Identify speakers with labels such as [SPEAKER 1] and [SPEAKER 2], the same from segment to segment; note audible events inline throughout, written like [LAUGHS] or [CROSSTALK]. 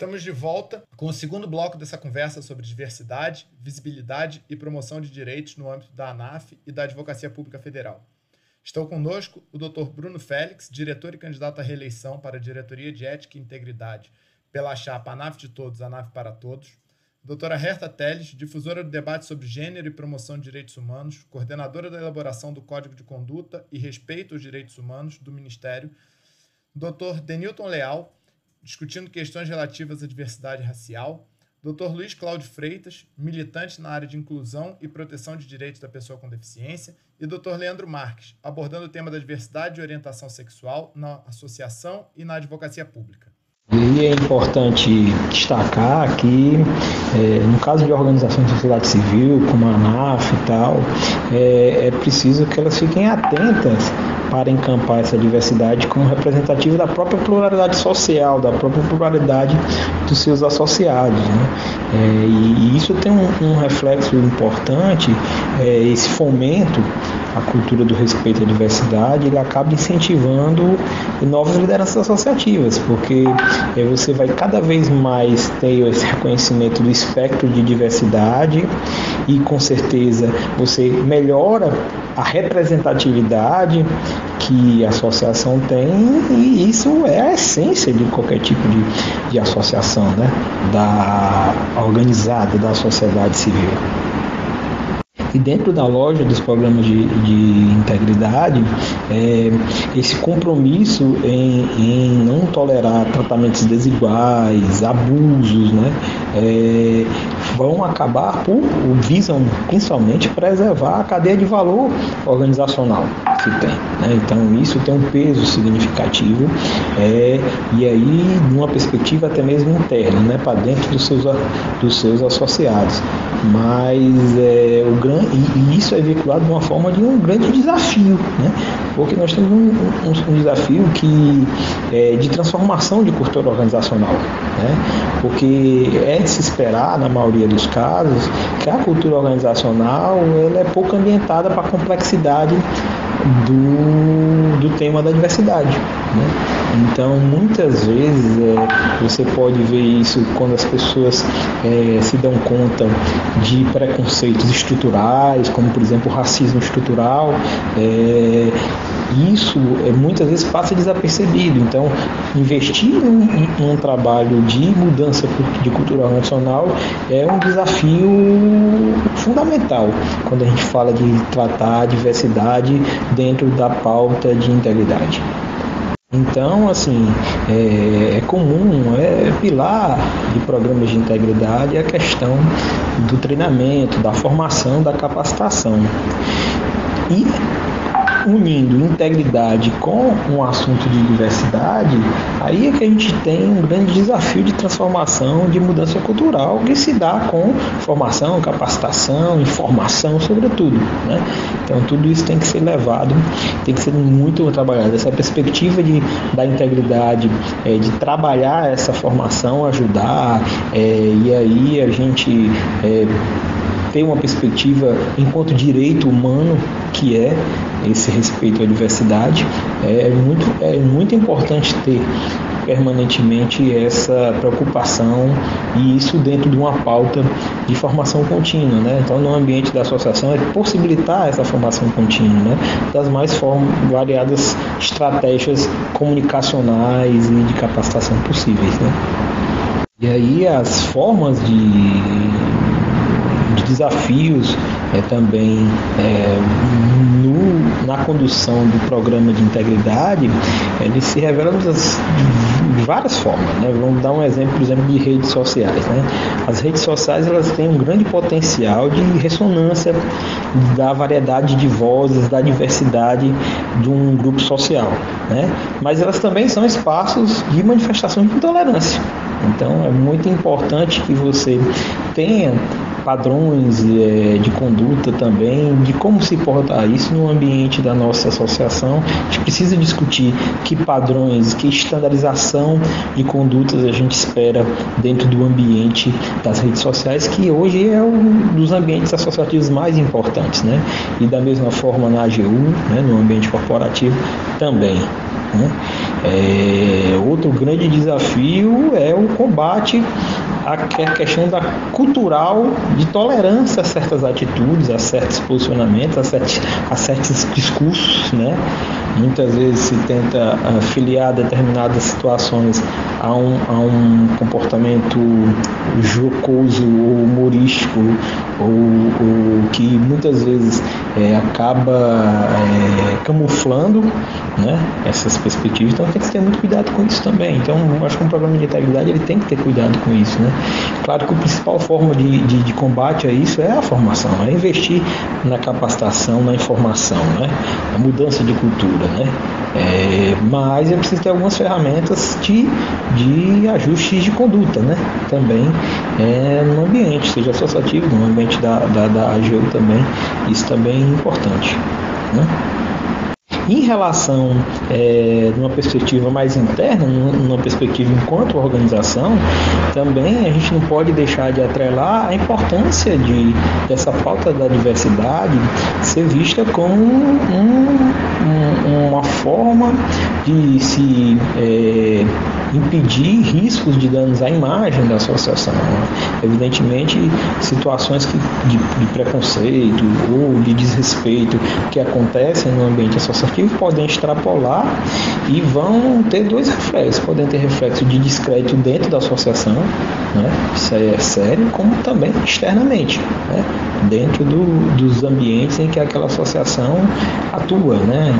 [SPEAKER 1] Estamos de volta com o segundo bloco dessa conversa sobre diversidade, visibilidade e promoção de direitos no âmbito da ANAF e da Advocacia Pública Federal. Estou conosco o Dr. Bruno Félix, diretor e candidato à reeleição para a Diretoria de Ética e Integridade pela chapa ANAF de Todos, ANAF para Todos. Doutora Herta Teles, difusora do debate sobre gênero e promoção de direitos humanos, coordenadora da elaboração do Código de Conduta e Respeito aos Direitos Humanos do Ministério. Dr. Denilton Leal, discutindo questões relativas à diversidade racial. Dr. Luiz Cláudio Freitas, militante na área de inclusão e proteção de direitos da pessoa com deficiência. E Dr. Leandro Marques, abordando o tema da diversidade e orientação sexual na associação e na advocacia pública.
[SPEAKER 2] E é importante destacar que, é, no caso de organizações de sociedade civil, como a ANAF e tal, é, é preciso que elas fiquem atentas para encampar essa diversidade como representativa da própria pluralidade social, da própria pluralidade dos seus associados. Né? É, e, e, isso tem um, um reflexo importante, é, esse fomento à cultura do respeito à diversidade, ele acaba incentivando novas lideranças associativas, porque é, você vai cada vez mais ter esse reconhecimento do espectro de diversidade e com certeza você melhora a representatividade que a associação tem e isso é a essência de qualquer tipo de, de associação, né? da organizada da sociedade civil. E dentro da loja dos programas de, de integridade, é, esse compromisso em, em, não tolerar tratamentos desiguais, abusos, né, é, vão acabar por, visam principalmente preservar a cadeia de valor organizacional que tem. Né? Então isso tem um peso significativo é, e aí numa perspectiva até mesmo interna, né? para dentro dos seus, dos seus associados. Mas é, o grande, e, e, isso é veiculado de uma forma de um grande desafio, né? porque nós temos um, um, um desafio que é de transformação de cultura organizacional, né? porque é de se esperar, na maioria dos casos, que a cultura organizacional ela é pouco ambientada para a complexidade do, do tema da diversidade. Né? Então, muitas vezes é, você pode ver isso quando as pessoas é, se dão conta de preconceitos estruturais, como por exemplo o racismo estrutural. É, isso é, muitas vezes passa desapercebido. Então, investir em, em um trabalho de mudança de cultura nacional é um desafio fundamental quando a gente fala de tratar a diversidade dentro da pauta de integridade. Então, assim, é, é, comum, é pilar de programas de integridade a questão do treinamento, da formação, da capacitação. E unindo integridade com um assunto de diversidade, aí é que a gente tem um grande desafio de transformação, de mudança cultural que se dá com formação, capacitação, informação, sobretudo. Né? Então tudo isso tem que ser levado, tem que ser muito trabalhado. Essa perspectiva de, da integridade, é, de trabalhar essa formação, ajudar, é, e aí a gente é, ter uma perspectiva enquanto direito humano que é esse respeito à diversidade é muito é muito importante ter permanentemente essa preocupação e isso dentro de uma pauta de formação contínua, né? Então, no ambiente da associação é possibilitar essa formação contínua, né? Das mais variadas estratégias comunicacionais e de capacitação possíveis, né? E aí as formas de de desafios é, também é, no, na condução do programa de integridade, ele se revela de várias formas. Né? Vamos dar um exemplo, por exemplo, de redes sociais. Né? As redes sociais elas têm um grande potencial de ressonância da variedade de vozes, da diversidade de um grupo social. Né? Mas elas também são espaços de manifestação de intolerância. Então é muito importante que você tenha padrões é, de conduta também, de como se portar isso no ambiente da nossa associação. A gente precisa discutir que padrões, que estandarização de condutas a gente espera dentro do ambiente das redes sociais, que hoje é um dos ambientes associativos mais importantes, né? E da mesma forma na AGU, né, no ambiente corporativo, também. Né? É, outro grande desafio é o combate à questão da cultural de tolerância a certas atitudes, a certos posicionamentos, a certos, a certos discursos, né? Muitas vezes se tenta afiliar determinadas situações a um, a um comportamento jocoso ou humorístico, ou, ou que muitas vezes é, acaba é, camuflando né, essas perspectivas. Então tem que ter muito cuidado com isso também. Então acho que um programa de integridade ele tem que ter cuidado com isso. Né? Claro que a principal forma de, de, de combate a isso é a formação, é investir na capacitação, na informação, né? a mudança de cultura. Né? É, mas é preciso ter algumas ferramentas de, de ajustes de conduta né? também é, no ambiente, seja associativo, no ambiente da, da, da AGU também, isso também é importante. Né? Em relação, é, numa perspectiva mais interna, numa perspectiva enquanto organização, também a gente não pode deixar de atrelar a importância de dessa pauta da diversidade ser vista como um, um, uma forma de se é, impedir riscos de danos à imagem da associação. Né? Evidentemente, situações que, de, de, preconceito ou de desrespeito que acontecem no ambiente associativo podem extrapolar e vão ter dois reflexos. Podem ter reflexo de descrédito dentro da associação, né? isso aí é sério, como também externamente, né? dentro do, dos ambientes em que aquela associação atua. Né?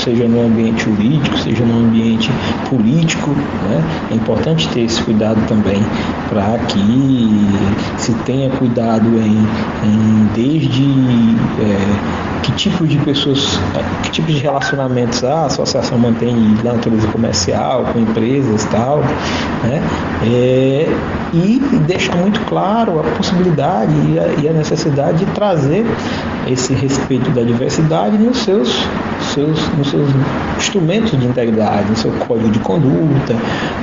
[SPEAKER 2] Seja no ambiente jurídico, seja no ambiente político. Né? É importante ter esse cuidado também para que se tenha cuidado em, em desde é, que tipo de pessoas, que tipo de relacionamentos a associação mantém na natureza comercial, com empresas e tal, né? É, e deixar muito claro a possibilidade e a, e a, necessidade de trazer esse respeito da diversidade nos seus, seus, nos seus instrumentos de integridade, no seu código de conduta,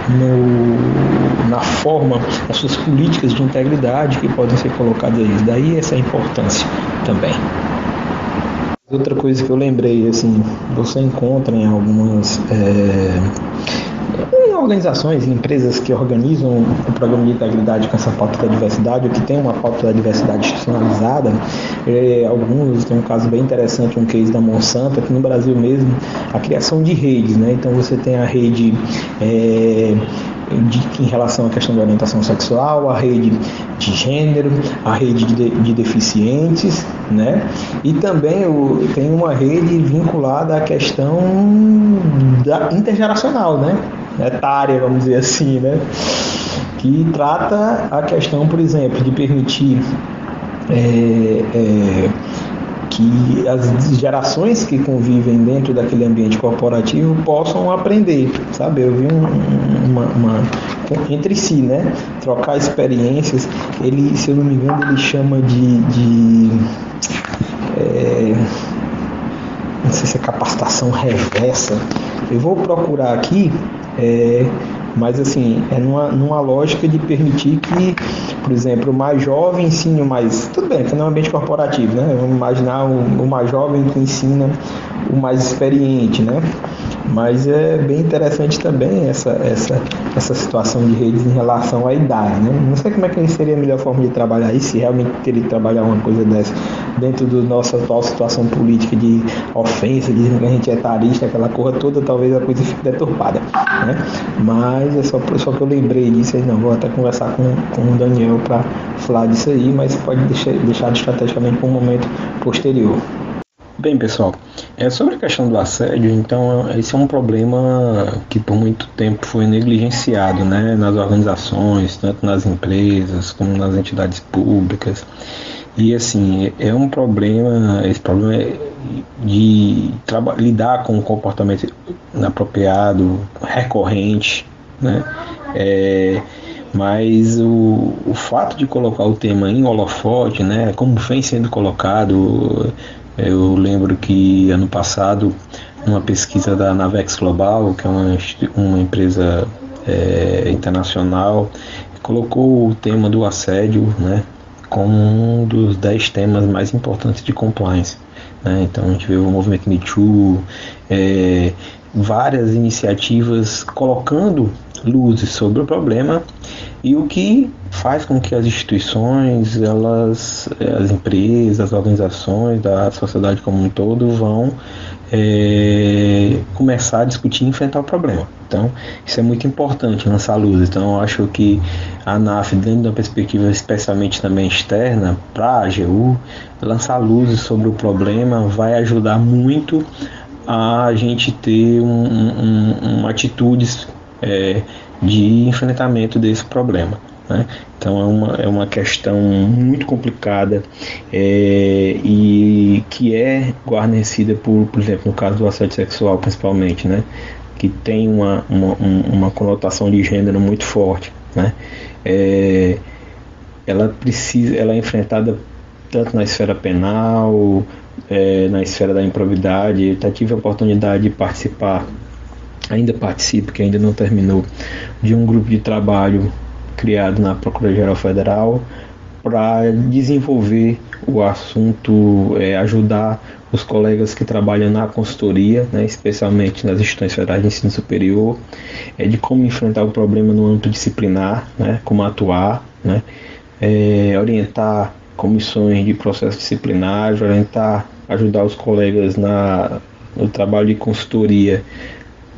[SPEAKER 2] no, na forma, nas suas políticas de integridade que podem ser colocadas aí. Daí essa importância também. Outra coisa que eu lembrei, assim, você encontra em algumas é, em organizações, em empresas que organizam o programa de integridade com essa pauta da diversidade, ou que tem uma pauta da diversidade institucionalizada, é, alguns, tem um caso bem interessante, um case da Monsanto, aqui no Brasil mesmo, a criação de redes, né? Então você tem a rede é, de, em relação à questão da orientação sexual, a rede de gênero, a rede de, de deficientes, né? E também o, tem uma rede vinculada à questão da intergeracional, né? Etária, vamos dizer assim, né? Que trata a questão, por exemplo, de permitir é, é, que as gerações que convivem dentro daquele ambiente corporativo possam aprender, sabe? Eu vi um, uma, uma, entre si, né? Trocar experiências. Ele, se eu não me engano, ele chama de, de é, não sei se é capacitação reversa. Eu vou procurar aqui. É, mas assim, é numa, numa lógica de permitir que, por exemplo, o mais jovem ensine o mais. Tudo bem, que não é um ambiente corporativo, né? Vamos imaginar o, o mais jovem que ensina o mais experiente, né? Mas é bem interessante também essa, essa, essa situação de redes em relação à idade, né? Não sei como é que seria a melhor forma de trabalhar isso, se realmente teria que trabalhar uma coisa dessa dentro da nossa atual situação política de ofensa, dizendo que a gente é etarista, aquela coisa toda, talvez a coisa fique deturpada, né? Mas é só, só que eu lembrei disso aí, não, vou até conversar com, com o Daniel para falar disso aí, mas pode deixar, deixar estrategicamente para um momento posterior.
[SPEAKER 3] Bem, pessoal, é sobre a questão do assédio, então esse é um problema que por muito tempo foi negligenciado, né, nas organizações, tanto nas empresas como nas entidades públicas. E assim, é um problema, esse problema é de lidar com um comportamento inapropriado, recorrente, né? É, mas o, o fato de colocar o tema em holofote, né, como vem sendo colocado, eu lembro que ano passado, numa pesquisa da Navex Global, que é uma, uma empresa é, internacional, colocou o tema do assédio né, como um dos dez temas mais importantes de compliance.
[SPEAKER 2] Né? Então a gente vê o movimento Me Too, é, várias iniciativas colocando luzes sobre o problema e o que faz com que as instituições, elas, as empresas, as organizações da sociedade como um todo vão é, começar a discutir e enfrentar o problema. Então, isso é muito importante, lançar luz. Então, eu acho que a ANAF, dentro de uma perspectiva especialmente também externa, para a AGU, lançar luzes sobre o problema vai ajudar muito a gente ter um, um, atitudes é, de enfrentamento desse problema. Né? Então é uma, é uma questão muito complicada é, e que é guarnecida por, por exemplo, no caso do assédio sexual principalmente, né? que tem uma, uma, uma conotação de gênero muito forte. Né? É, ela precisa, ela é enfrentada tanto na esfera penal, é, na esfera da improvidade. Eu tive a oportunidade de participar, ainda participo, que ainda não terminou, de um grupo de trabalho criado na Procuradoria-Geral Federal para desenvolver o assunto, é, ajudar os colegas que trabalham na consultoria, né, especialmente nas instituições federais de ensino superior, é, de como enfrentar o problema no âmbito disciplinar, né, como atuar, né, é, orientar comissões de processo disciplinar, orientar, ajudar os colegas na, no trabalho de consultoria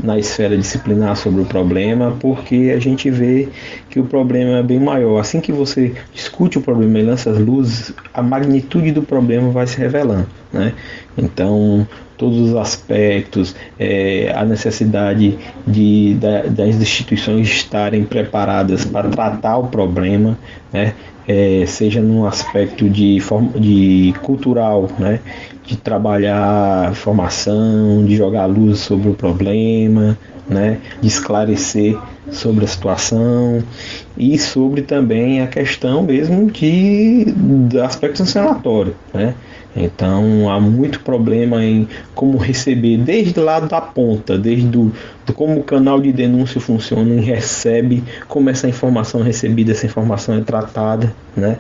[SPEAKER 2] na esfera disciplinar sobre o problema, porque a gente vê que o problema é bem maior. Assim que você discute o problema e lança as luzes, a magnitude do problema vai se revelando. Né? Então, todos os aspectos, é, a necessidade de, da, das instituições estarem preparadas para tratar o problema, né? É, seja num aspecto de, de cultural, né? De trabalhar formação, de jogar luz sobre o problema, né, de esclarecer sobre a situação e sobre também a questão mesmo de do aspecto sancionatório, né? Então há muito problema em como receber desde lá da ponta, desde do, do como o canal de denúncia funciona e recebe, como essa informação recebida, essa informação é tratada, né?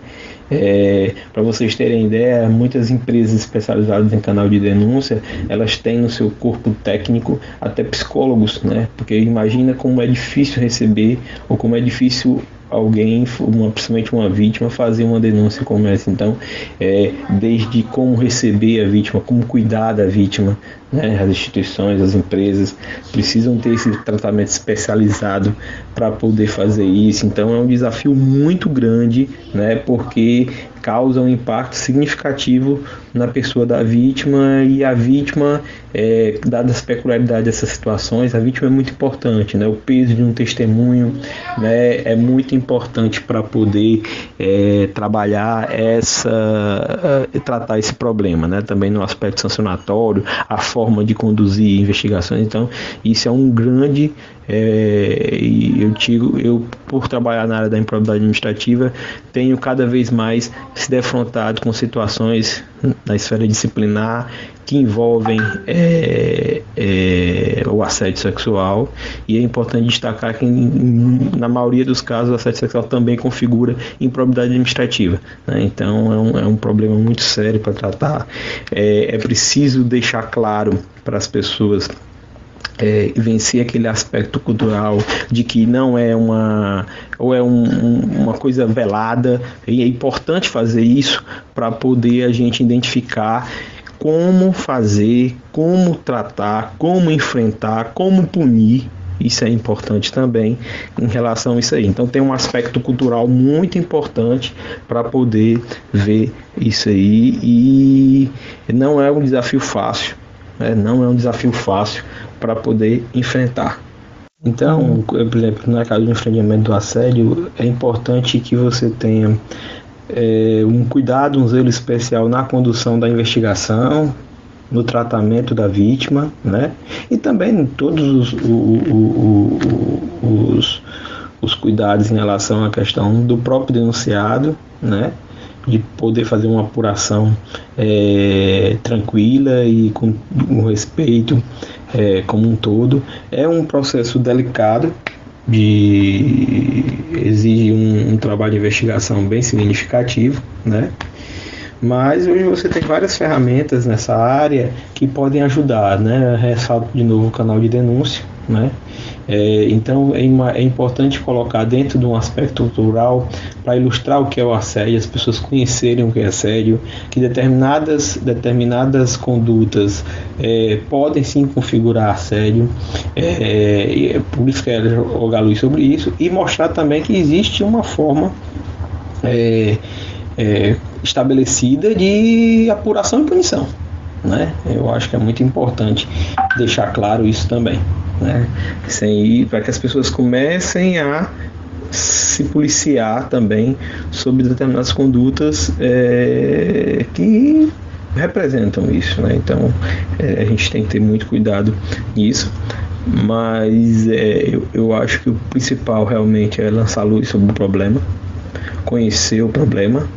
[SPEAKER 2] É, Para vocês terem ideia, muitas empresas especializadas em canal de denúncia, elas têm no seu corpo técnico até psicólogos, né? Porque imagina como é difícil receber ou como é difícil alguém, uma, principalmente uma vítima, fazer uma denúncia como essa. Então, é, desde como receber a vítima, como cuidar da vítima, né? as instituições, as empresas precisam ter esse tratamento especializado para poder fazer isso. Então, é um desafio muito grande, né? porque causa um impacto significativo na pessoa da vítima e a vítima, é, dadas as peculiaridades dessas situações, a vítima é muito importante, né? O peso de um testemunho, né, é muito importante para poder é, trabalhar essa, uh, tratar esse problema, né? Também no aspecto sancionatório, a forma de conduzir investigações. Então, isso é um grande é, e eu digo, eu por trabalhar na área da improbidade administrativa, tenho cada vez mais se defrontado com situações na esfera disciplinar que envolvem é, é, o assédio sexual e é importante destacar que na maioria dos casos o assédio sexual também configura improbidade administrativa. Né? Então é um, é um problema muito sério para tratar. É, é preciso deixar claro para as pessoas é, vencer aquele aspecto cultural de que não é uma ou é um, uma coisa velada e é importante fazer isso para poder a gente identificar como fazer, como tratar, como enfrentar, como punir isso é importante também em relação a isso aí. Então tem um aspecto cultural muito importante para poder ver isso aí e não é um desafio fácil, né? não é um desafio fácil para poder enfrentar. Então, por exemplo, na caso do enfrentamento do assédio, é importante que você tenha é, um cuidado, um zelo especial na condução da investigação, no tratamento da vítima, né? E também todos os, os, os cuidados em relação à questão do próprio denunciado, né? de poder fazer uma apuração é, tranquila e com, com respeito é, como um todo. É um processo delicado, de exige um, um, trabalho de investigação bem significativo, né? Mas hoje você tem várias ferramentas nessa área que podem ajudar, né? Ressalto de novo o canal de denúncia, né? É, então é, uma, é, importante colocar dentro de um aspecto cultural para ilustrar o que é o assédio, as pessoas conhecerem o que é assédio, que determinadas, determinadas condutas é, podem sim configurar assédio, é, por isso que jogar luz sobre isso, e mostrar também que existe uma forma é, é, estabelecida de apuração e punição. Né? Eu acho que é muito importante deixar claro isso também né? Para que as pessoas comecem a se policiar também sobre determinadas condutas é, que representam isso, né? Então é, a gente tem que ter muito cuidado nisso, mas é, eu, eu acho que o principal realmente é lançar luz sobre o problema, conhecer o problema,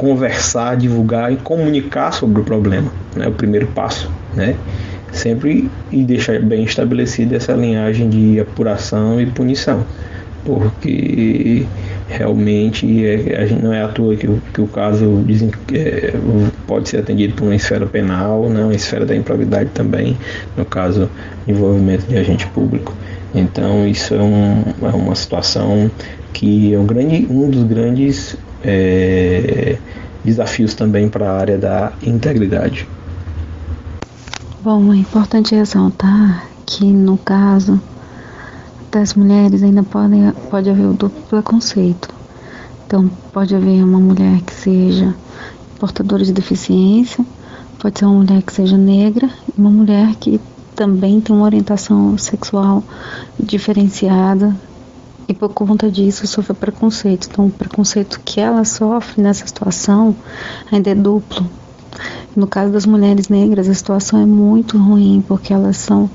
[SPEAKER 2] conversar, divulgar e comunicar sobre o problema, né? O primeiro passo, né? sempre e deixar bem estabelecida essa linhagem de apuração e punição, porque realmente é, não é à toa que o, que o caso dizem, é, pode ser atendido por uma esfera penal, né, uma esfera da improbidade também, no caso envolvimento de agente público. Então isso é, um, é uma situação que é um, grande, um dos grandes é, desafios também para a área da integridade.
[SPEAKER 4] Bom, é importante ressaltar que no caso das mulheres ainda podem, pode haver o duplo preconceito. Então, pode haver uma mulher que seja portadora de deficiência, pode ser uma mulher que seja negra uma mulher que também tem uma orientação sexual diferenciada e por conta disso sofre preconceito. Então, o preconceito que ela sofre nessa situação ainda é duplo. No caso das mulheres negras, a situação é muito ruim, porque elas são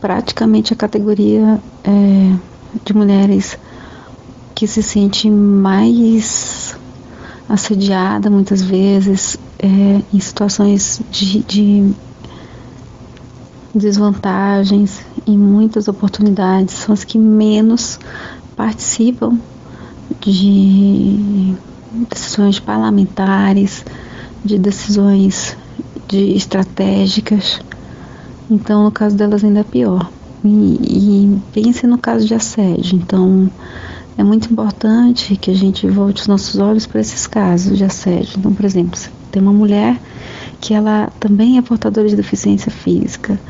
[SPEAKER 4] praticamente a categoria é, de mulheres que se sente mais assediada muitas vezes é, em situações de, de desvantagens em muitas oportunidades são as que menos participam de decisões parlamentares de decisões de estratégicas. Então, no caso delas ainda é pior. E, e pense no caso de assédio. Então, é muito importante que a gente volte os nossos olhos para esses casos de assédio. Então, por exemplo, tem uma mulher que ela também é portadora de deficiência física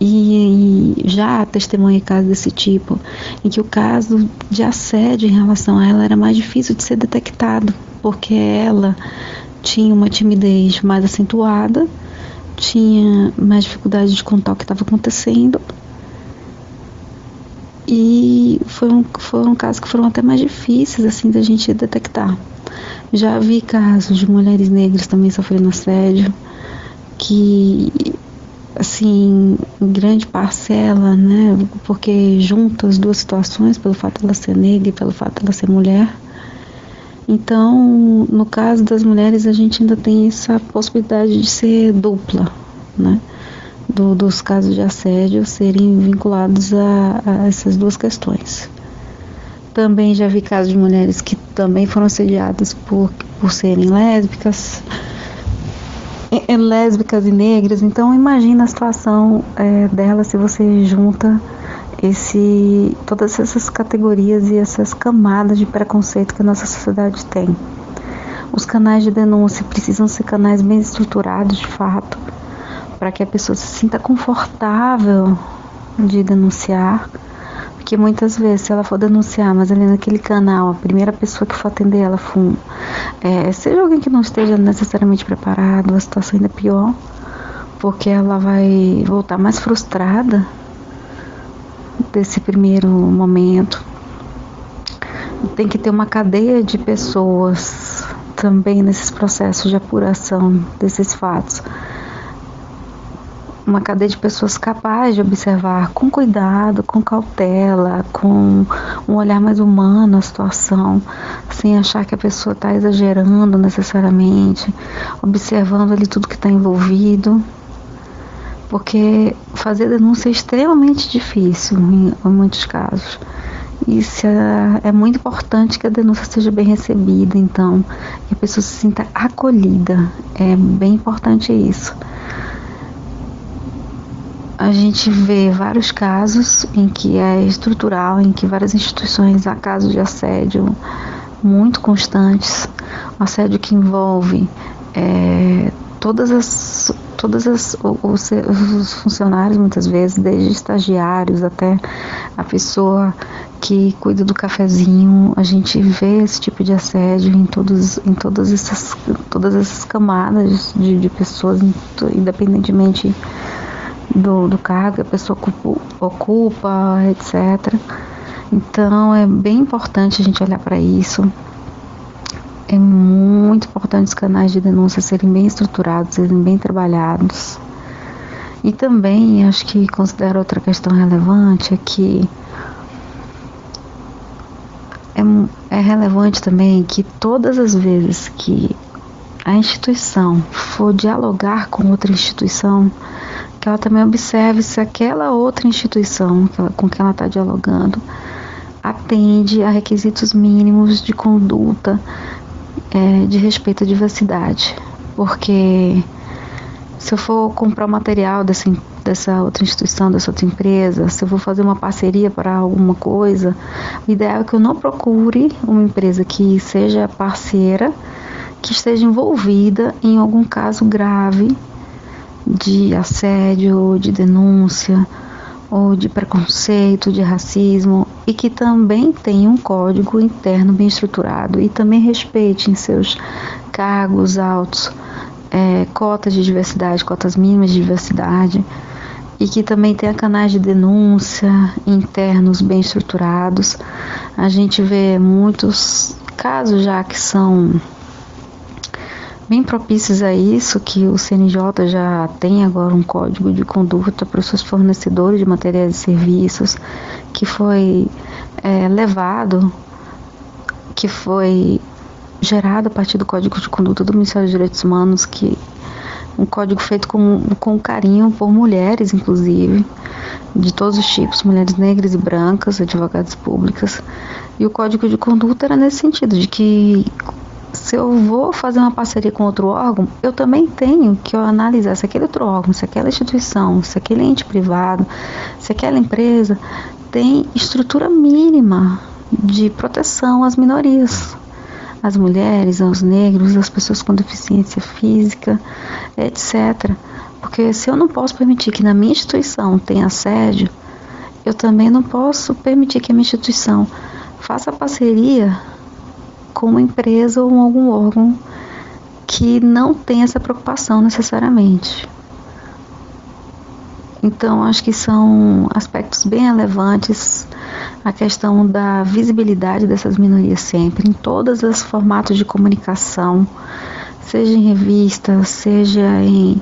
[SPEAKER 4] e já testemunhei casos desse tipo, em que o caso de assédio em relação a ela era mais difícil de ser detectado, porque ela tinha uma timidez mais acentuada, tinha mais dificuldade de contar o que estava acontecendo. E foram, foram casos que foram até mais difíceis assim da gente detectar. Já vi casos de mulheres negras também sofrendo assédio, que assim, grande parcela, né, porque junta as duas situações, pelo fato de ela ser negra e pelo fato de ela ser mulher, então, no caso das mulheres, a gente ainda tem essa possibilidade de ser dupla, né? Do, dos casos de assédio serem vinculados a, a, essas duas questões. Também já vi casos de mulheres que também foram assediadas por, por serem lésbicas, lésbicas e negras. Então, imagina a situação é, dela se você junta esse, todas essas categorias e essas camadas de preconceito que a nossa sociedade tem. Os canais de denúncia precisam ser canais bem estruturados, de fato, para que a pessoa se sinta confortável de denunciar, porque muitas vezes, se ela for denunciar, mas ali naquele canal, a primeira pessoa que for atender ela for, é, seja alguém que não esteja necessariamente preparado, a situação ainda é pior, porque ela vai voltar mais frustrada desse primeiro momento. Tem que ter uma cadeia de pessoas também nesses processos de apuração desses fatos. Uma cadeia de pessoas capazes de observar com cuidado, com cautela, com um olhar mais humano a situação, sem achar que a pessoa está exagerando necessariamente, observando ali tudo que está envolvido porque fazer denúncia é extremamente difícil em, em muitos casos. isso é, é, muito importante que a denúncia seja bem recebida, então, que a pessoa se sinta acolhida. É bem importante isso. A gente vê vários casos em que é estrutural, em que várias instituições há casos de assédio muito constantes, um assédio que envolve é, todas as todas as os, os, funcionários muitas vezes desde estagiários até a pessoa que cuida do cafezinho. A gente vê esse tipo de assédio em todos em todas essas todas essas camadas de, de pessoas independentemente do, do cargo que a pessoa ocupa, etc então é bem importante a gente olhar para isso é muito importante os canais de denúncia serem bem estruturados, serem bem trabalhados. E também acho que considero outra questão relevante é que é, é relevante também que todas as vezes que a instituição for dialogar com outra instituição, que ela também observe se aquela outra instituição com que ela está dialogando atende a requisitos mínimos de conduta é, de respeito à diversidade, porque se eu for comprar material dessa, dessa outra instituição, dessa outra empresa, se eu for fazer uma parceria para alguma coisa, o ideal é que eu não procure uma empresa que seja parceira, que esteja envolvida em algum caso grave de assédio, de denúncia ou de preconceito, de racismo e que também tenha um código interno bem estruturado e também respeite em seus cargos altos é, cotas de diversidade, cotas mínimas de diversidade e que também tenha canais de denúncia internos bem estruturados. A gente vê muitos casos já que são bem propícios a isso, que o CNJ já tem agora um código de conduta para os seus fornecedores de materiais e serviços, que foi é, levado, que foi gerado a partir do Código de Conduta do Ministério dos Direitos Humanos, que um código feito com, com carinho por mulheres, inclusive, de todos os tipos, mulheres negras e brancas, advogadas públicas. E o código de conduta era nesse sentido, de que se eu vou fazer uma parceria com outro órgão, eu também tenho que analisar se aquele outro órgão, se aquela instituição, se aquele ente privado, se aquela empresa tem estrutura mínima de proteção às minorias, às mulheres, aos negros, às pessoas com deficiência física, etc. Porque se eu não posso permitir que na minha instituição tenha assédio, eu também não posso permitir que a minha instituição faça parceria com uma empresa ou algum órgão que não tem essa preocupação necessariamente. Então, acho que são aspectos bem relevantes a questão da visibilidade dessas minorias sempre, em todos os formatos de comunicação, seja em revistas, seja em,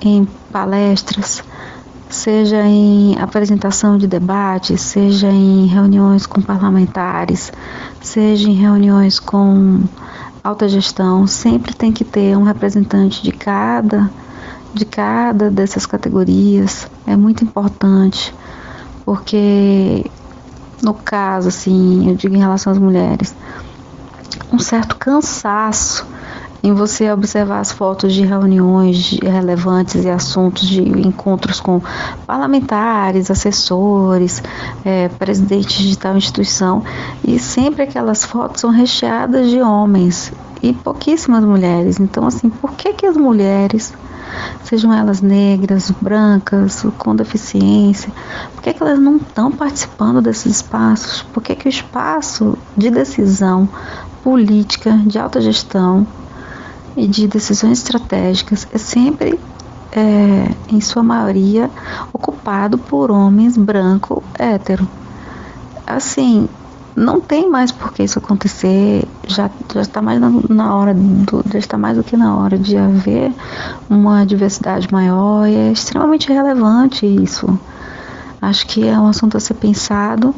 [SPEAKER 4] em palestras, seja em apresentação de debates, seja em reuniões com parlamentares, seja em reuniões com alta gestão, sempre tem que ter um representante de cada de cada dessas categorias. É muito importante, porque no caso assim, eu digo em relação às mulheres, um certo cansaço em você observar as fotos de reuniões relevantes e assuntos de encontros com parlamentares, assessores, é, presidentes de tal instituição, e sempre aquelas fotos são recheadas de homens e pouquíssimas mulheres. Então, assim, por que, que as mulheres sejam elas negras, brancas, com deficiência, por que, que elas não estão participando desses espaços? Por que, que o espaço de decisão política, de alta gestão, e de decisões estratégicas é sempre, é, em sua maioria, ocupado por homens branco hétero. Assim, não tem mais por que isso acontecer, já já está mais na, na, hora do, já está mais do que na hora de haver uma diversidade maior e é extremamente relevante isso. Acho que é um assunto a ser pensado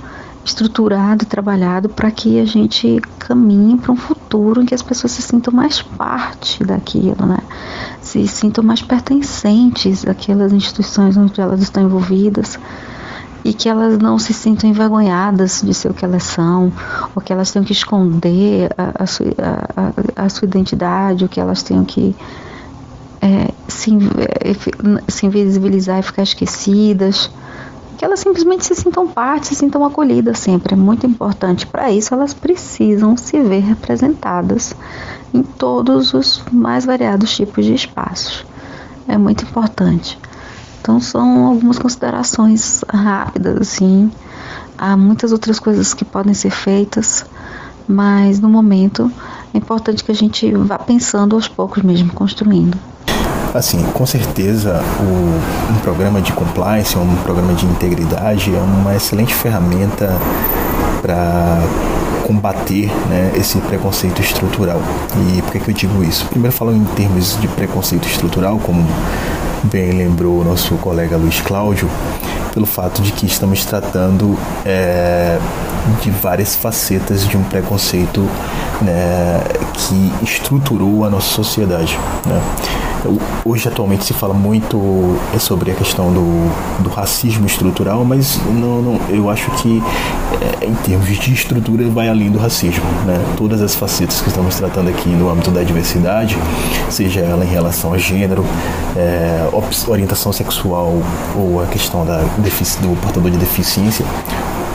[SPEAKER 4] estruturado trabalhado para que a gente caminhe para um futuro em que as pessoas se sintam mais parte daquilo, né? Se sintam mais pertencentes àquelas instituições onde elas estão envolvidas e que elas não se sintam envergonhadas de ser o que elas são, ou que elas tenham que esconder a, a, sua, a, a sua identidade, ou que elas tenham que é, se, se invisibilizar e ficar esquecidas que elas simplesmente se sintam parte, se sintam acolhidas sempre. É muito importante. Para isso, elas precisam se ver representadas em todos os mais variados tipos de espaços. É muito importante. Então, são algumas considerações rápidas, assim. Há muitas outras coisas que podem ser feitas, mas no momento é importante que a gente vá pensando aos poucos mesmo, construindo.
[SPEAKER 3] Assim, com certeza, o, um programa de compliance, um programa de integridade é uma excelente ferramenta para combater né, esse preconceito estrutural. E por que, que eu digo isso? Primeiro, falando em termos de preconceito estrutural, como bem lembrou o nosso colega Luiz Cláudio, pelo fato de que estamos tratando é, de várias facetas de um preconceito né, que estruturou a nossa sociedade. Né? Hoje, atualmente, se fala muito é sobre a questão do, do racismo estrutural, mas não, não, eu acho que, é, em termos de estrutura, vai além do racismo. Né? Todas as facetas que estamos tratando aqui no âmbito da diversidade, seja ela em relação a gênero, é, orientação sexual ou a questão da, do portador de deficiência,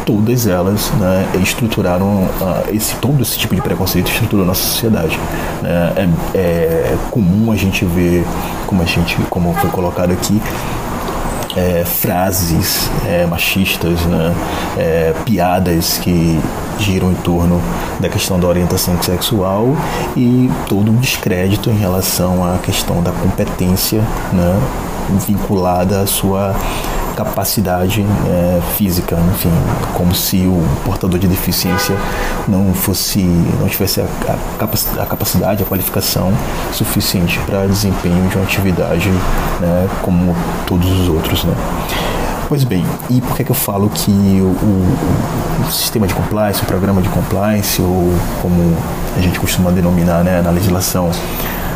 [SPEAKER 3] todas elas né, estruturaram uh, esse todo esse tipo de preconceito estruturou nossa sociedade. Né? É, é, comum a gente ver, como a gente, como foi colocado aqui, é, frases é, machistas, né? É, piadas que giram em torno da questão da orientação sexual e todo o descrédito em relação à questão da competência né? vinculada à sua capacidade é, física, enfim, como se o portador de deficiência não fosse, não tivesse a, a capacidade, a qualificação suficiente para desempenho de uma atividade, né, como todos os outros, né. Pois bem, e por que, que eu falo que o, o, sistema de compliance, o programa de compliance, ou como a gente costuma denominar né, na legislação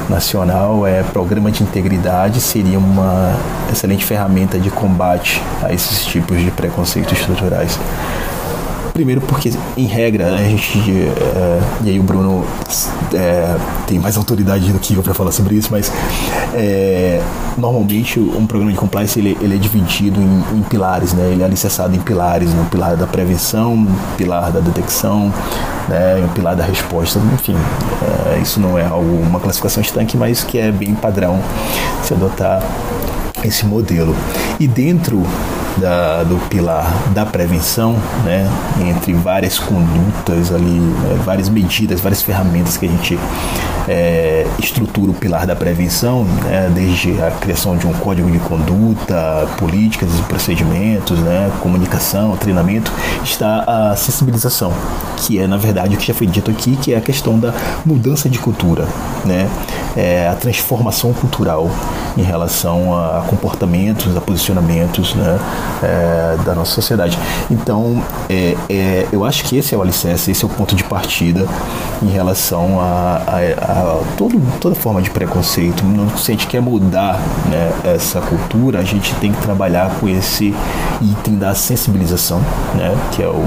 [SPEAKER 3] nacional, é, programa de integridade seria uma excelente ferramenta de combate a esses tipos de preconceitos estruturais. Primeiro porque, em regra, a gente, é, e aí o Bruno é, tem mais autoridade do que eu para falar sobre isso, mas é, normalmente um programa de compliance ele, ele é dividido em, em, pilares, né? ele é alicerçado em pilares, no né? pilar da prevenção, pilar da detecção, né? pilar da resposta, enfim, é, isso não é algo, uma classificação estanque, mas que é bem padrão se adotar esse modelo. E dentro da, do pilar da prevenção, né, entre várias condutas ali, né, várias medidas, várias ferramentas que a gente é, estrutura o pilar da prevenção, né, desde a criação de um código de conduta, políticas e procedimentos, né, comunicação, treinamento, está a sensibilização, que é na verdade o que já foi dito aqui, que é a questão da mudança de cultura, né, é, a transformação cultural em relação a comportamentos, a posicionamentos, né, é, da nossa sociedade. Então, é, é, eu acho que esse é o alicerce, esse é o ponto de partida em relação a, a, a todo, toda forma de preconceito. Se a gente quer mudar né, essa cultura, a gente tem que trabalhar com esse item da sensibilização, né, que é o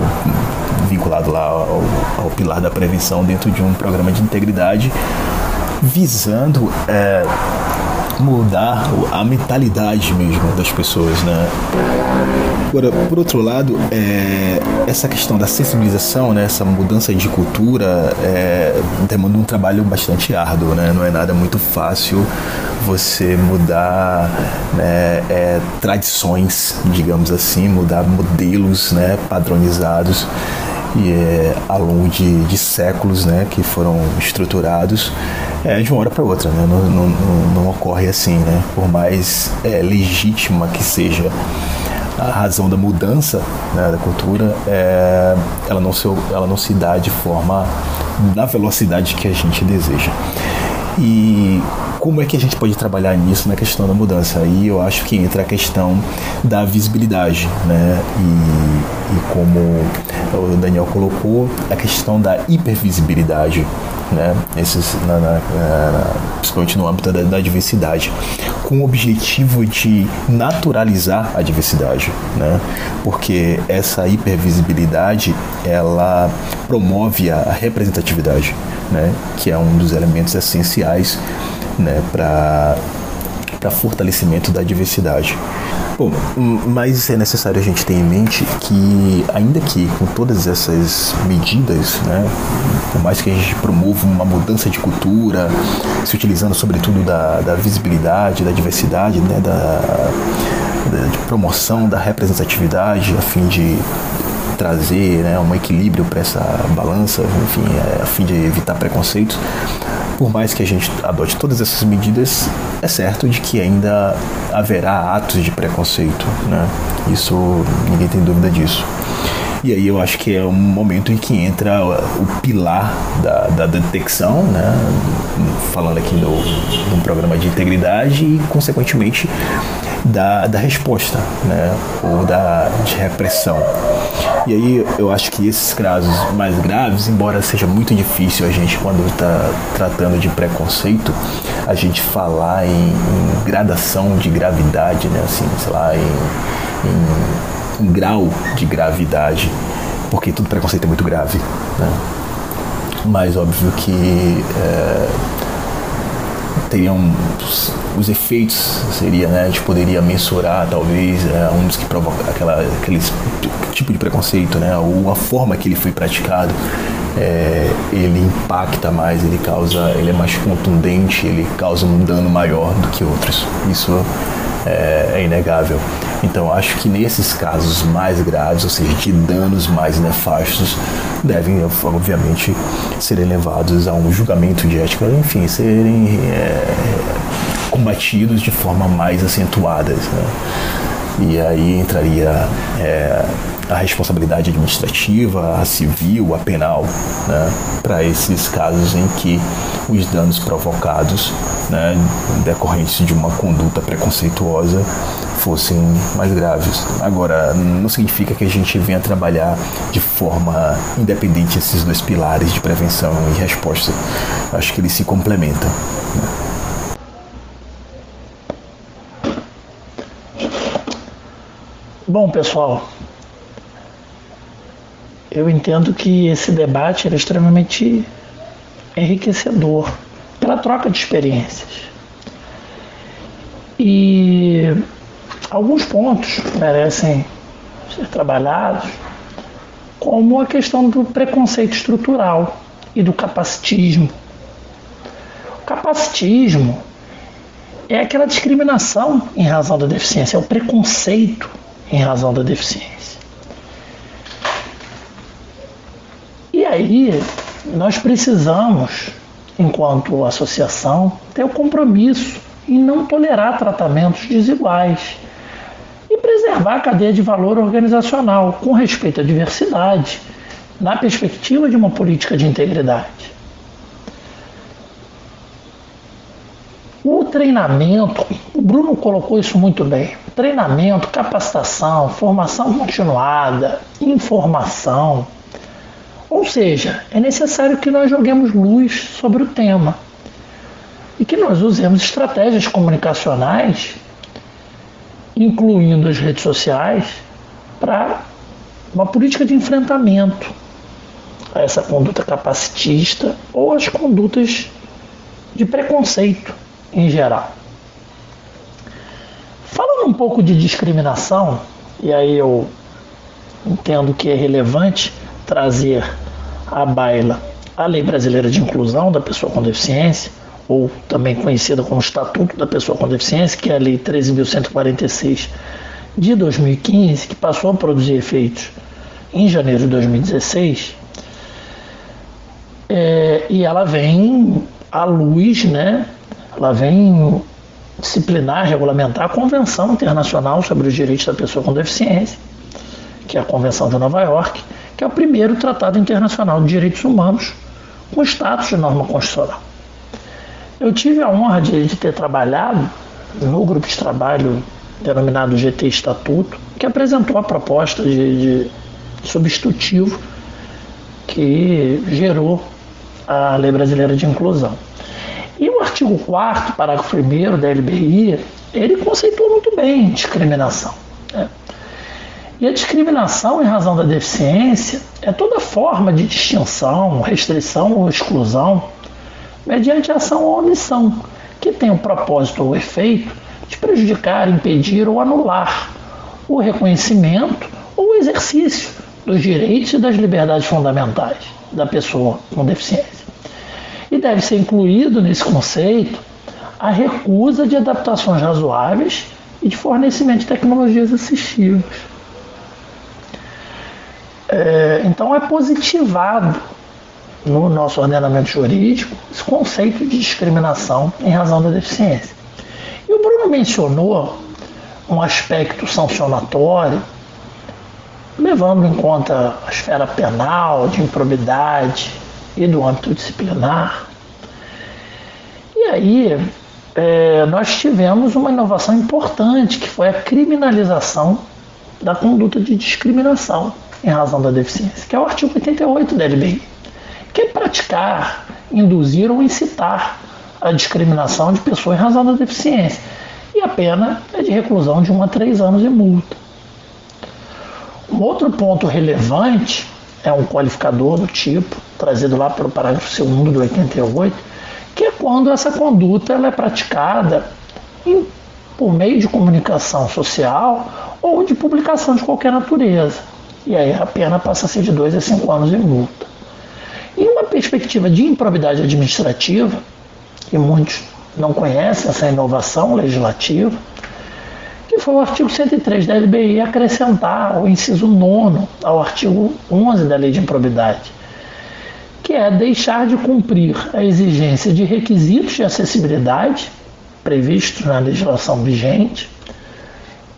[SPEAKER 3] vinculado lá ao, ao pilar da prevenção dentro de um programa de integridade visando é, mudar a mentalidade mesmo das pessoas, né? Agora, por outro lado, é, essa questão da sensibilização, né, essa mudança de cultura, é, demanda um trabalho bastante árduo, né? Não é nada muito fácil você mudar né, é, tradições, digamos assim, mudar modelos né, padronizados e é, ao longo de, de séculos né, que foram estruturados é, de uma hora para outra, né? não, não, não, ocorre assim, né? por mais é, legítima que seja a razão da mudança né, da cultura, é, ela, não se, ela não se dá de forma na velocidade que a gente deseja. E como é que a gente pode trabalhar nisso na questão da mudança? Aí eu acho que entra a questão da visibilidade, né? E, e como o Daniel colocou, a questão da hipervisibilidade né, esses, na, na, na, principalmente no âmbito da, da, diversidade, com o objetivo de naturalizar a diversidade, né, porque essa hipervisibilidade ela promove a representatividade, né, que é um dos elementos essenciais né, para para fortalecimento da diversidade. Bom, mas é necessário a gente ter em mente que, ainda que com todas essas medidas, né, por mais que a gente promova uma mudança de cultura, se utilizando sobretudo da, da visibilidade, da diversidade, né, da, da promoção da representatividade, a fim de trazer né, um equilíbrio para essa balança, enfim, é, a fim de evitar preconceitos, por mais que a gente adote todas essas medidas, é certo de que ainda haverá atos de preconceito, né? Isso ninguém tem dúvida disso. E aí eu acho que é um momento em que entra o pilar da, da detecção, né? falando aqui do, um programa de integridade e, consequentemente, da, da resposta, né? ou da de repressão. E aí eu acho que esses casos mais graves, embora seja muito difícil a gente, quando está tratando de preconceito, a gente falar em, em, gradação de gravidade, né? assim, sei lá, em, em um grau de gravidade, porque todo preconceito é muito grave. Né? Mas óbvio que é, teriam os efeitos seria né a gente poderia mensurar talvez é, um dos que provoca aquela aqueles tipo de preconceito né ou a forma que ele foi praticado é, ele impacta mais ele causa ele é mais contundente ele causa um dano maior do que outros isso é, é inegável. Então acho que nesses casos mais graves, ou seja, de danos mais nefastos, devem obviamente serem levados a um julgamento de ética, enfim, serem é, combatidos de forma mais acentuada. Né? E aí entraria é, a responsabilidade administrativa, a civil, a penal, né, para esses casos em que os danos provocados, né, decorrentes de uma conduta preconceituosa, fossem mais graves. Agora, não significa que a gente venha trabalhar de forma independente esses dois pilares de prevenção e resposta. Acho que eles se complementam. Né?
[SPEAKER 5] Bom, pessoal, eu entendo que esse debate é extremamente enriquecedor pela troca de experiências. E alguns pontos merecem ser trabalhados, como a questão do preconceito estrutural e do capacitismo. O capacitismo é aquela discriminação em razão da deficiência, é o preconceito em razão da deficiência. Aí nós precisamos, enquanto associação, ter o compromisso em não tolerar tratamentos desiguais e preservar a cadeia de valor organizacional com respeito à diversidade, na perspectiva de uma política de integridade. O treinamento, o Bruno colocou isso muito bem. Treinamento, capacitação, formação continuada, informação, ou seja, é necessário que nós joguemos luz sobre o tema e que nós usemos estratégias comunicacionais, incluindo as redes sociais, para uma política de enfrentamento a essa conduta capacitista ou as condutas de preconceito em geral. Falando um pouco de discriminação, e aí eu entendo que é relevante trazer à baila a Lei Brasileira de Inclusão da Pessoa com Deficiência, ou também conhecida como Estatuto da Pessoa com Deficiência, que é a Lei 13.146 de 2015, que passou a produzir efeitos em janeiro de 2016, é, e ela vem à luz, né? Ela vem disciplinar, regulamentar a Convenção Internacional sobre os Direitos da Pessoa com Deficiência, que é a Convenção de Nova York, que é o primeiro tratado internacional de direitos humanos com status de norma constitucional. Eu tive a honra de, de ter trabalhado no grupo de trabalho denominado GT Estatuto, que apresentou a proposta de, de substitutivo que gerou à Lei Brasileira de Inclusão. E o artigo 4 parágrafo 1 da LBI, ele conceitua muito bem discriminação. Né? E a discriminação em razão da deficiência é toda forma de distinção, restrição ou exclusão mediante ação ou omissão, que tem o propósito ou efeito de prejudicar, impedir ou anular o reconhecimento ou o exercício dos direitos e das liberdades fundamentais da pessoa com deficiência. E deve ser incluído nesse conceito a recusa de adaptações razoáveis e de fornecimento de tecnologias assistivas. É, então é positivado no nosso ordenamento jurídico esse conceito de discriminação em razão da deficiência. E o Bruno mencionou um aspecto sancionatório, levando em conta a esfera penal, de improbidade e do âmbito disciplinar. E aí é, nós tivemos uma inovação importante, que foi a criminalização da conduta de discriminação em razão da deficiência, que é o artigo 88 da LBI, que é praticar, induzir ou incitar a discriminação de pessoa em razão da deficiência. E a pena é de reclusão de 1 a 3 anos e multa. Um outro ponto relevante é um qualificador do tipo, trazido lá pelo parágrafo 2 do 88, que é quando essa conduta ela é praticada em, por meio de comunicação social ou de publicação de qualquer natureza. E aí a pena passa a ser de 2 a 5 anos de multa. Em uma perspectiva de improbidade administrativa, que muitos não conhecem essa inovação legislativa, que foi o artigo 103 da LBI acrescentar o inciso 9 ao artigo 11 da Lei de Improbidade, que é deixar de cumprir a exigência de requisitos de acessibilidade previstos na legislação vigente.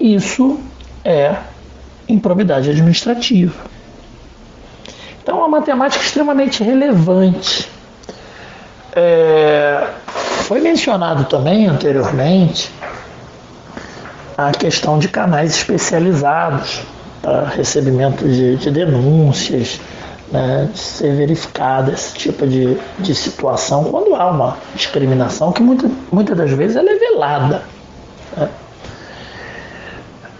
[SPEAKER 5] Isso é improbidade administrativa. Então, é uma matemática extremamente relevante. É, foi mencionado também anteriormente a questão de canais especializados para recebimento de, de denúncias, né, de ser verificada esse tipo de, de situação quando há uma discriminação que muita, muitas das vezes ela é velada. Né.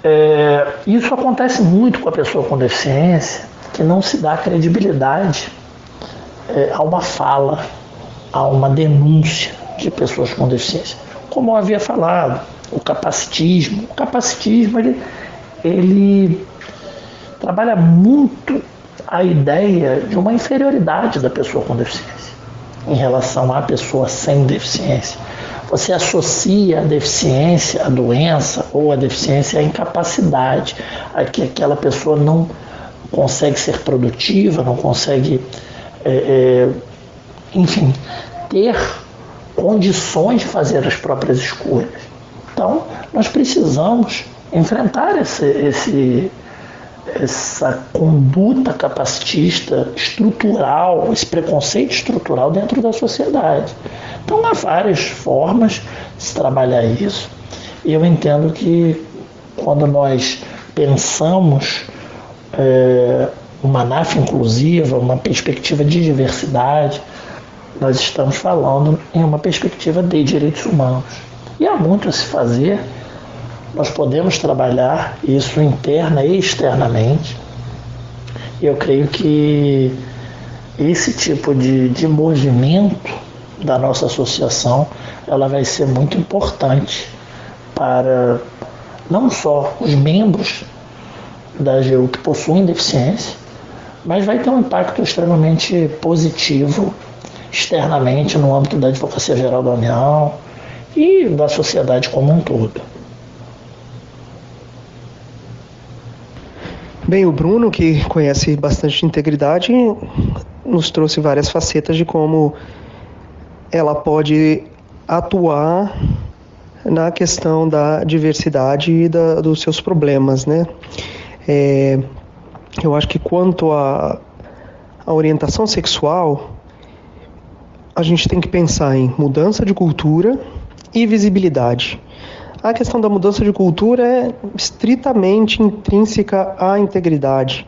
[SPEAKER 5] É, isso acontece muito com a pessoa com deficiência, que não se dá credibilidade é, a uma fala, a uma denúncia de pessoas com deficiência. Como eu havia falado, o capacitismo. O capacitismo ele, ele trabalha muito a ideia de uma inferioridade da pessoa com deficiência em relação à pessoa sem deficiência. Você associa a deficiência, a doença ou a deficiência à incapacidade, a que aquela pessoa não consegue ser produtiva, não consegue, é, é, enfim, ter condições de fazer as próprias escolhas. Então, nós precisamos enfrentar esse, esse, essa conduta capacitista estrutural, esse preconceito estrutural dentro da sociedade. Então, há várias formas de se trabalhar isso. E eu entendo que quando nós pensamos é, uma NAF inclusiva, uma perspectiva de diversidade, nós estamos falando em uma perspectiva de direitos humanos. E há muito a se fazer, nós podemos trabalhar isso interna e externamente. E eu creio que esse tipo de, de movimento da nossa associação ela vai ser muito importante para não só os membros da AGU que possuem deficiência, mas vai ter um impacto extremamente positivo externamente no âmbito da Advocacia Geral da União e da sociedade como um todo.
[SPEAKER 6] Bem, o Bruno, que conhece bastante integridade, nos trouxe várias facetas de como ela pode atuar na questão da diversidade e da, dos seus problemas, né? É, eu acho que quanto à orientação sexual, a gente tem que pensar em mudança de cultura e visibilidade. A questão da mudança de cultura é estritamente intrínseca à integridade,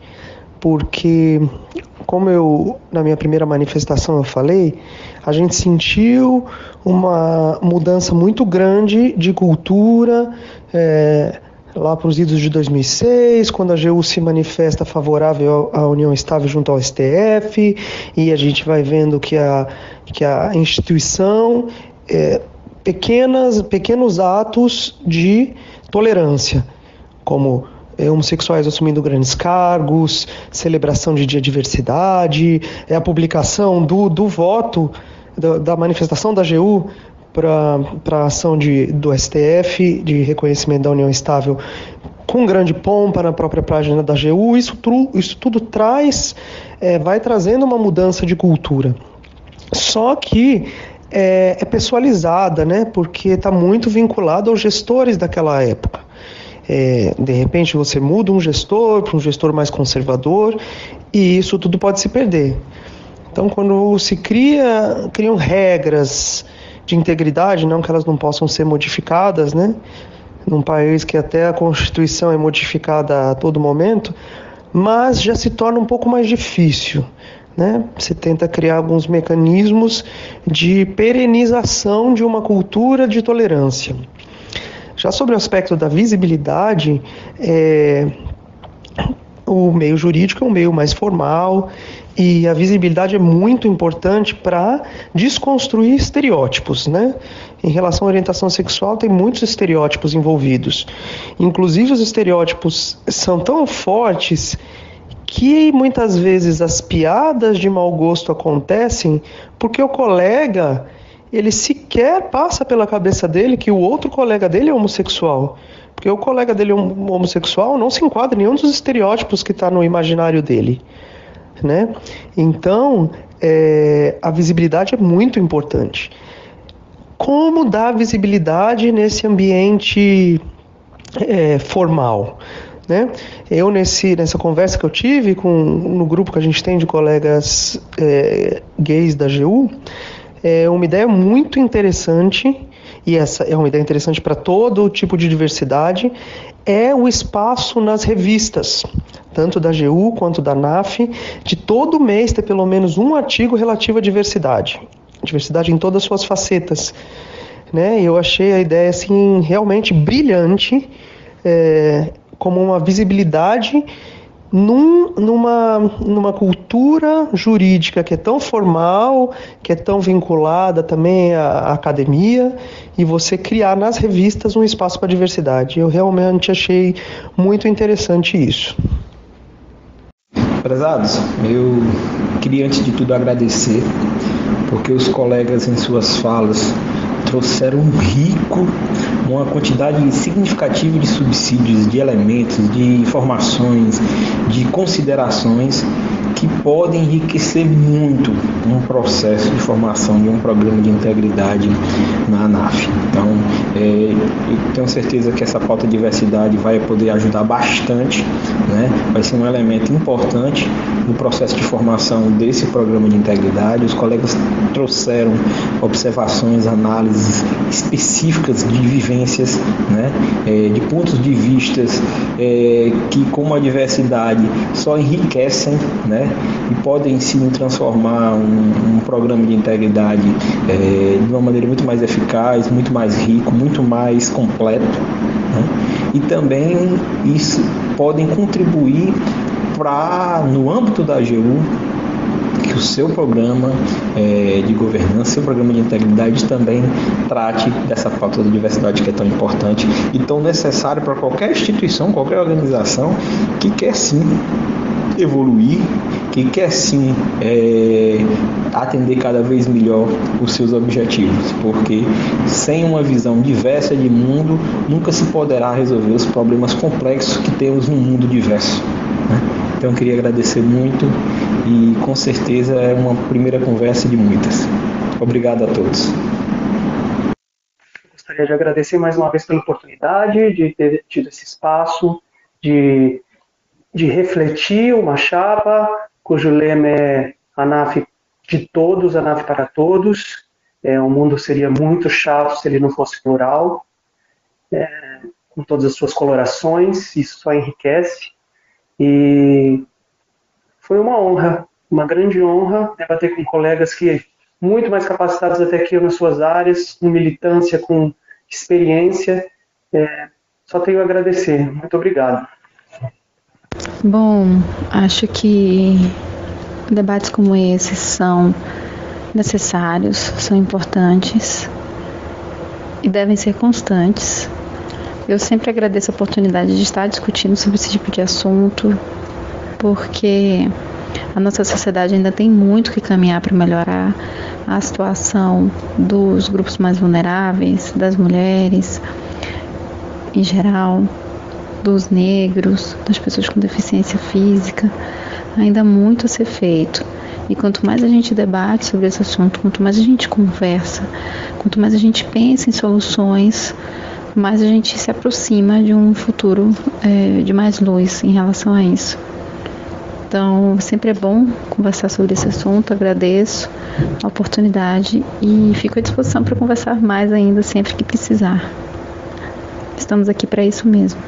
[SPEAKER 6] porque como eu na minha primeira manifestação eu falei, a gente sentiu uma mudança muito grande de cultura. É, lá para os idos de 2006, quando a AGU se manifesta favorável à União Estável junto ao STF, e a gente vai vendo que a, que a instituição, é, pequenas, pequenos atos de tolerância, como é, homossexuais assumindo grandes cargos, celebração de dia de diversidade, é a publicação do, do voto, da, da manifestação da AGU para a ação de, do STF de reconhecimento da união estável com grande pompa na própria página da AGU, isso, isso tudo traz, é, vai trazendo uma mudança de cultura. Só que é, é pessoalizada, né? Porque está muito vinculado aos gestores daquela época. É, de repente você muda um gestor para um gestor mais conservador e isso tudo pode se perder. Então, quando se cria, criam regras de integridade, não que elas não possam ser modificadas, né? Num país que até a Constituição é modificada a todo momento, mas já se torna um pouco mais difícil. Né? Você tenta criar alguns mecanismos de perenização de uma cultura de tolerância. Já sobre o aspecto da visibilidade, é, o meio jurídico é um meio mais formal e a visibilidade é muito importante para desconstruir estereótipos, né? Em relação à orientação sexual, tem muitos estereótipos envolvidos. Inclusive, os estereótipos são tão fortes que muitas vezes as piadas de mau gosto acontecem porque o colega ele sequer passa pela cabeça dele que o outro colega dele é homossexual. Porque o colega dele é homossexual não se enquadra em nenhum dos estereótipos que está no imaginário dele né? Então, é, a visibilidade é muito importante. Como dar visibilidade nesse ambiente é, formal? Né? Eu, nesse, nessa conversa que eu tive com, no grupo que a gente tem de colegas é, gays da GU, é uma ideia muito interessante, e essa é uma ideia interessante para todo tipo de diversidade, é o espaço nas revistas, tanto da GU quanto da NAF, de todo mês ter pelo menos um artigo relativo à diversidade, diversidade em todas as suas facetas. Né? Eu achei a ideia assim realmente brilhante, é, como uma visibilidade num, numa, numa cultura jurídica que é tão formal, que é tão vinculada também à, à academia, e você criar nas revistas um espaço para diversidade. Eu realmente achei muito interessante isso.
[SPEAKER 2] Prezados, eu queria antes de tudo agradecer, porque os colegas em suas falas trouxeram um rico, uma quantidade significativa de subsídios, de elementos, de informações, de considerações que podem enriquecer muito um processo de formação de um programa de integridade na ANAF. Então, é, eu tenho certeza que essa pauta de diversidade vai poder ajudar bastante, né? vai ser um elemento importante no processo de formação desse programa de integridade. Os colegas trouxeram observações, análises específicas de vivências, né? É, de pontos de vistas é, que, como a diversidade, só enriquecem né? e podem sim transformar um, um programa de integridade é, de uma maneira muito mais eficaz, muito mais rico, muito mais completo. Né? E também isso podem contribuir para, no âmbito da AGU, que o seu programa é, de governança, seu programa de integridade também trate dessa pauta da diversidade que é tão importante e tão necessária para qualquer instituição, qualquer organização que quer sim evoluir, que quer sim é, atender cada vez melhor os seus objetivos, porque sem uma visão diversa de mundo nunca se poderá resolver os problemas complexos que temos num mundo diverso. Né? Então eu queria agradecer muito e com certeza é uma primeira conversa de muitas. Obrigado a todos.
[SPEAKER 6] Gostaria de agradecer mais uma vez pela oportunidade de ter tido esse espaço, de de refletir uma chapa cujo lema é ANAF de todos, ANAF para todos. É, o mundo seria muito chato se ele não fosse plural, é, com todas as suas colorações, isso só enriquece. E foi uma honra uma grande honra debater com colegas que muito mais capacitados até que eu nas suas áreas, com militância, com experiência. É, só tenho a agradecer. Muito obrigado.
[SPEAKER 4] Bom, acho que debates como esses são necessários, são importantes e devem ser constantes. Eu sempre agradeço a oportunidade de estar discutindo sobre esse tipo de assunto, porque a nossa sociedade ainda tem muito que caminhar para melhorar a situação dos grupos mais vulneráveis, das mulheres em geral, dos negros, das pessoas com deficiência física. Ainda muito a ser feito. E quanto mais a gente debate sobre esse assunto, quanto mais a gente conversa, quanto mais a gente pensa em soluções, mais a gente se aproxima de um futuro é, de mais luz em relação a isso. Então, sempre é bom conversar sobre esse assunto. Agradeço a oportunidade e fico à disposição para conversar mais ainda sempre que precisar. Estamos aqui para isso mesmo.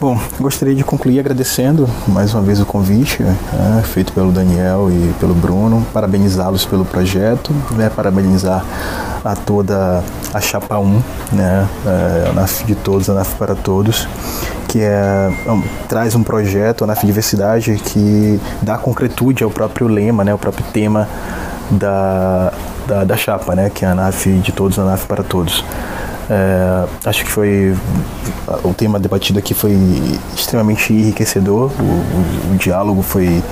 [SPEAKER 3] Bom, gostaria de concluir agradecendo mais uma vez o convite né, feito pelo Daniel e pelo Bruno, parabenizá-los pelo projeto, né, parabenizar a toda a Chapa 1, né, é, de todos, a NAF para todos, que é, um, traz um projeto, a NAF Diversidade, que dá concretude ao próprio lema, né, ao próprio tema da, da, da chapa, né, que é a NAF de todos, a NAF para todos. É, acho que foi o tema debatido aqui foi extremamente enriquecedor. O, o, o diálogo foi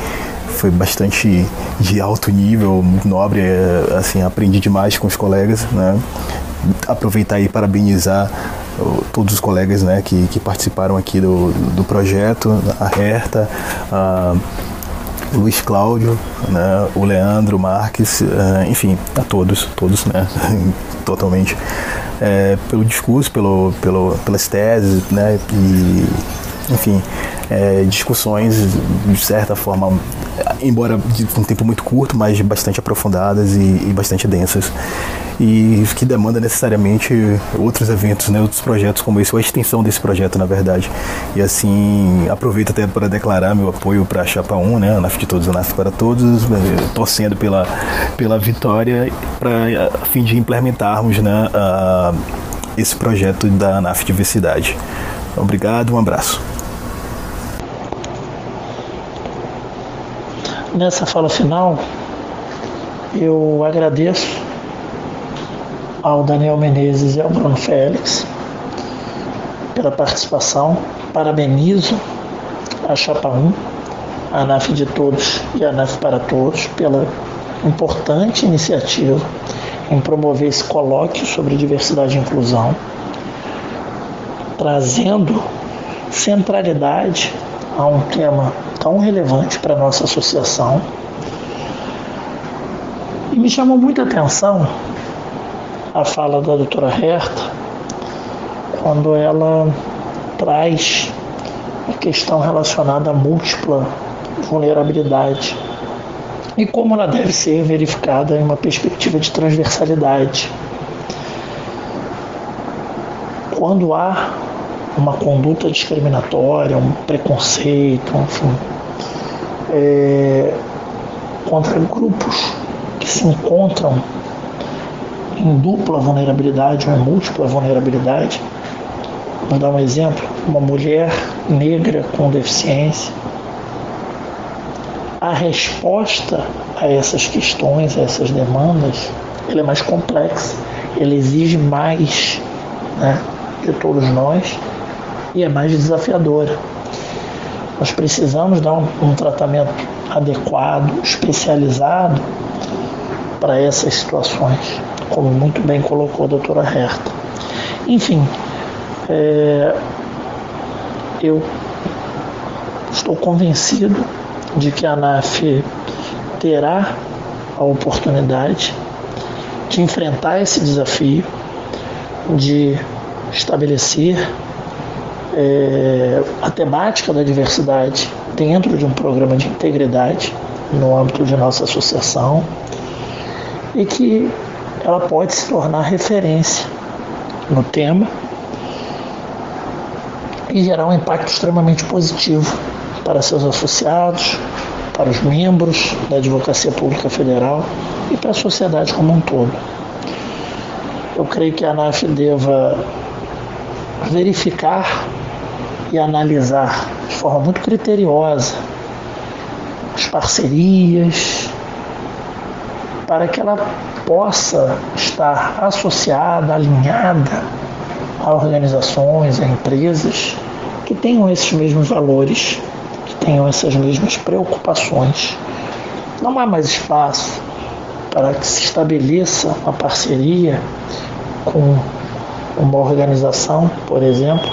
[SPEAKER 3] foi bastante de alto nível, muito nobre, é, assim, aprendi demais com os colegas, né? Aproveitar e parabenizar todos os colegas, né, que, que participaram aqui do, do projeto, a Herta, a Luiz Cláudio, né, o Leandro Marques, uh, enfim, a todos, todos, né, [LAUGHS] totalmente, é, pelo discurso, pelo, pelo, pelas teses, né, e, enfim, é, discussões de certa forma, embora de um tempo muito curto, mas bastante aprofundadas e, e bastante densas e que demanda necessariamente outros eventos, né, outros projetos como esse, ou a extensão desse projeto, na verdade. E assim, aproveito até para declarar meu apoio para a Chapa 1, né, ANAF de todos, ANAF para todos, eh, torcendo pela, pela vitória, para a fim de implementarmos né, esse projeto da ANAF Diversidade. Obrigado, um abraço.
[SPEAKER 5] Nessa fala final, eu agradeço ao Daniel Menezes e ao Bruno Félix pela participação. Parabenizo a Chapa 1, a ANAF de Todos e a ANAF para Todos pela importante iniciativa em promover esse colóquio sobre diversidade e inclusão, trazendo centralidade a um tema tão relevante para a nossa associação. E me chamou muita atenção a fala da doutora Herta, quando ela traz a questão relacionada à múltipla vulnerabilidade e como ela deve ser verificada em uma perspectiva de transversalidade. Quando há uma conduta discriminatória, um preconceito, enfim, é, contra grupos que se encontram em dupla vulnerabilidade ou em múltipla vulnerabilidade. Vou dar um exemplo: uma mulher negra com deficiência. A resposta a essas questões, a essas demandas, ela é mais complexa, ela exige mais né, de todos nós e é mais desafiadora. Nós precisamos dar um, um tratamento adequado, especializado para essas situações como muito bem colocou a doutora Herta. Enfim, é, eu estou convencido de que a ANAF terá a oportunidade de enfrentar esse desafio, de estabelecer é, a temática da diversidade dentro de um programa de integridade no âmbito de nossa associação e que ela pode se tornar referência no tema e gerar um impacto extremamente positivo para seus associados, para os membros da Advocacia Pública Federal e para a sociedade como um todo. Eu creio que a ANAF deva verificar e analisar de forma muito criteriosa as parcerias, para que ela possa estar associada, alinhada a organizações, a empresas que tenham esses mesmos valores, que tenham essas mesmas preocupações. Não há mais espaço para que se estabeleça uma parceria com uma organização, por exemplo,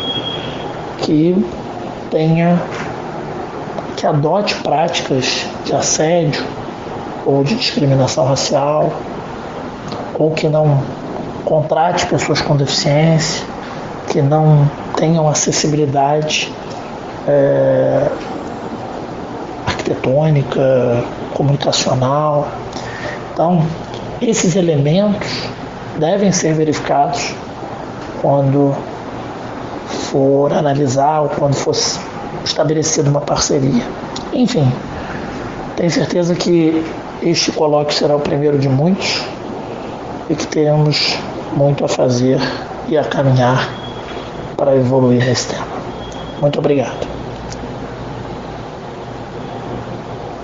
[SPEAKER 5] que tenha que adote práticas de assédio ou de discriminação racial, ou que não contrate pessoas com deficiência, que não tenham acessibilidade é, arquitetônica, comunicacional. Então, esses elementos devem ser verificados quando for analisar ou quando for estabelecida uma parceria. Enfim, tenho certeza que este colóquio será o primeiro de muitos e que teremos muito a fazer e a caminhar para evoluir nesse tema. Muito obrigado.